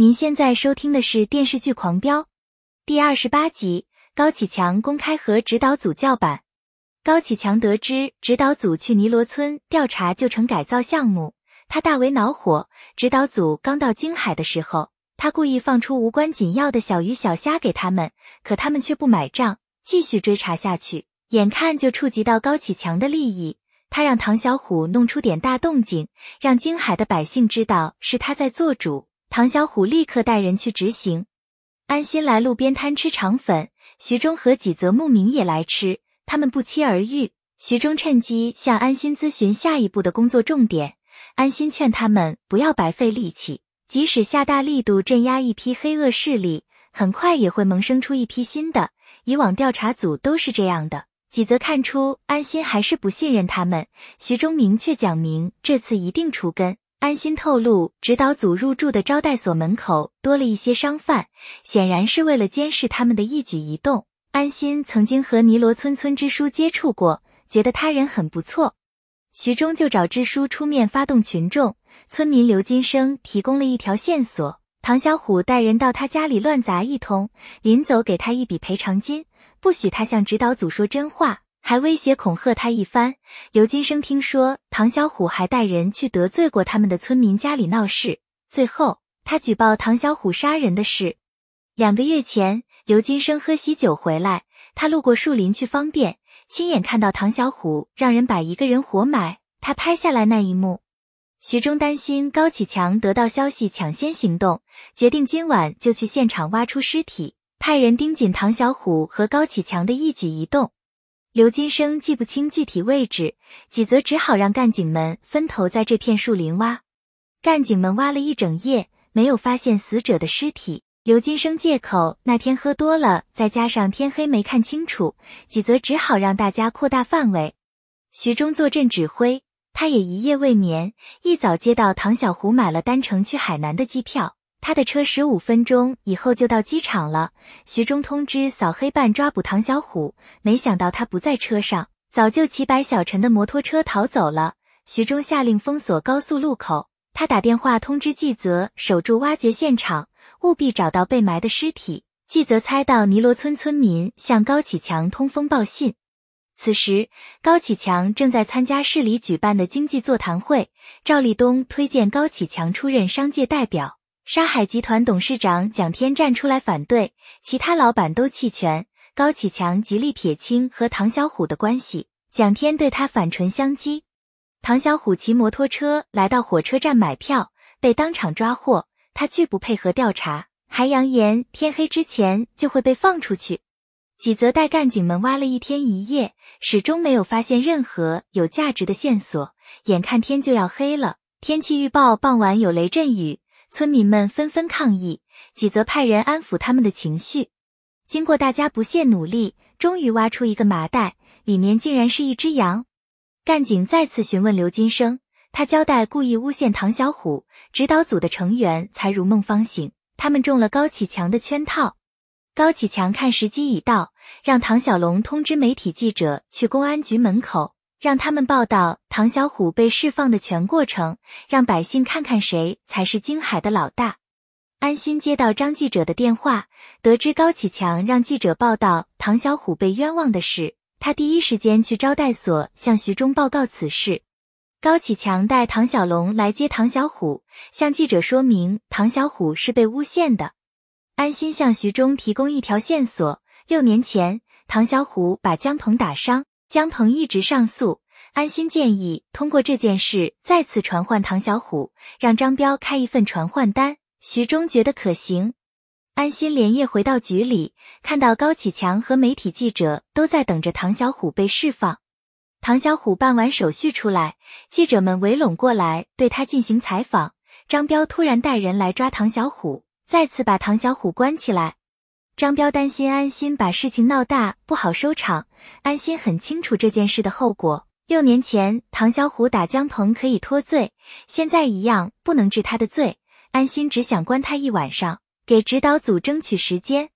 您现在收听的是电视剧《狂飙》第二十八集。高启强公开和指导组叫板。高启强得知指导组去尼罗村调查旧城改造项目，他大为恼火。指导组刚到京海的时候，他故意放出无关紧要的小鱼小虾给他们，可他们却不买账，继续追查下去。眼看就触及到高启强的利益，他让唐小虎弄出点大动静，让京海的百姓知道是他在做主。唐小虎立刻带人去执行。安心来路边摊吃肠粉。徐忠和几则慕名也来吃，他们不期而遇。徐忠趁机向安心咨询下一步的工作重点。安心劝他们不要白费力气，即使下大力度镇压一批黑恶势力，很快也会萌生出一批新的。以往调查组都是这样的。几则看出安心还是不信任他们，徐忠明确讲明这次一定除根。安心透露，指导组入住的招待所门口多了一些商贩，显然是为了监视他们的一举一动。安心曾经和尼罗村村支书接触过，觉得他人很不错。徐忠就找支书出面发动群众，村民刘金生提供了一条线索：唐小虎带人到他家里乱砸一通，临走给他一笔赔偿金，不许他向指导组说真话。还威胁恐吓他一番。刘金生听说唐小虎还带人去得罪过他们的村民家里闹事，最后他举报唐小虎杀人的事。两个月前，刘金生喝喜酒回来，他路过树林去方便，亲眼看到唐小虎让人把一个人活埋，他拍下来那一幕。徐忠担心高启强得到消息抢先行动，决定今晚就去现场挖出尸体，派人盯紧唐小虎和高启强的一举一动。刘金生记不清具体位置，几则只好让干警们分头在这片树林挖。干警们挖了一整夜，没有发现死者的尸体。刘金生借口那天喝多了，再加上天黑没看清楚，几则只好让大家扩大范围。徐忠坐镇指挥，他也一夜未眠，一早接到唐小虎买了单程去海南的机票。他的车十五分钟以后就到机场了。徐忠通知扫黑办抓捕唐小虎，没想到他不在车上，早就骑白小陈的摩托车逃走了。徐忠下令封锁高速路口，他打电话通知纪泽守住挖掘现场，务必找到被埋的尸体。纪泽猜到尼罗村村民向高启强通风报信，此时高启强正在参加市里举办的经济座谈会，赵立东推荐高启强出任商界代表。沙海集团董事长蒋天站出来反对，其他老板都弃权。高启强极力撇清和唐小虎的关系，蒋天对他反唇相讥。唐小虎骑摩托车来到火车站买票，被当场抓获。他拒不配合调查，还扬言天黑之前就会被放出去。几则带干警们挖了一天一夜，始终没有发现任何有价值的线索。眼看天就要黑了，天气预报傍晚有雷阵雨。村民们纷纷抗议，几则派人安抚他们的情绪。经过大家不懈努力，终于挖出一个麻袋，里面竟然是一只羊。干警再次询问刘金生，他交代故意诬陷唐小虎，指导组的成员才如梦方醒，他们中了高启强的圈套。高启强看时机已到，让唐小龙通知媒体记者去公安局门口。让他们报道唐小虎被释放的全过程，让百姓看看谁才是京海的老大。安心接到张记者的电话，得知高启强让记者报道唐小虎被冤枉的事，他第一时间去招待所向徐忠报告此事。高启强带唐小龙来接唐小虎，向记者说明唐小虎是被诬陷的。安心向徐忠提供一条线索：六年前，唐小虎把江鹏打伤。江鹏一直上诉，安心建议通过这件事再次传唤唐小虎，让张彪开一份传唤单。徐忠觉得可行。安心连夜回到局里，看到高启强和媒体记者都在等着唐小虎被释放。唐小虎办完手续出来，记者们围拢过来对他进行采访。张彪突然带人来抓唐小虎，再次把唐小虎关起来。张彪担心安心把事情闹大不好收场，安心很清楚这件事的后果。六年前唐小虎打江鹏可以脱罪，现在一样不能治他的罪。安心只想关他一晚上，给指导组争取时间。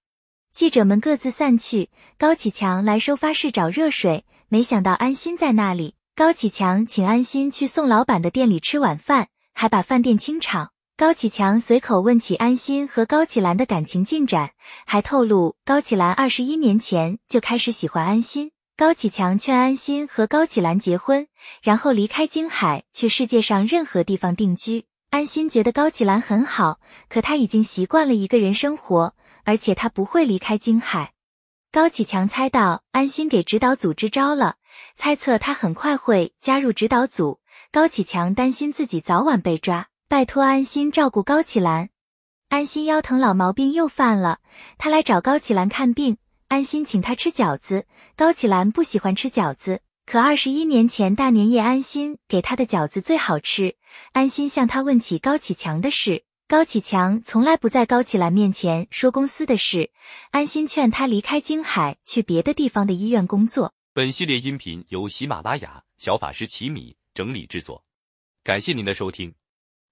记者们各自散去，高启强来收发室找热水，没想到安心在那里。高启强请安心去宋老板的店里吃晚饭，还把饭店清场。高启强随口问起安心和高启兰的感情进展，还透露高启兰二十一年前就开始喜欢安心。高启强劝安心和高启兰结婚，然后离开京海去世界上任何地方定居。安心觉得高启兰很好，可他已经习惯了一个人生活，而且他不会离开京海。高启强猜到安心给指导组支招了，猜测他很快会加入指导组。高启强担心自己早晚被抓，拜托安心照顾高启兰。安心腰疼老毛病又犯了，他来找高启兰看病。安心请他吃饺子，高启兰不喜欢吃饺子，可二十一年前大年夜安心给他的饺子最好吃。安心向他问起高启强的事，高启强从来不在高启兰面前说公司的事。安心劝他离开京海，去别的地方的医院工作。本系列音频由喜马拉雅小法师奇米整理制作，感谢您的收听。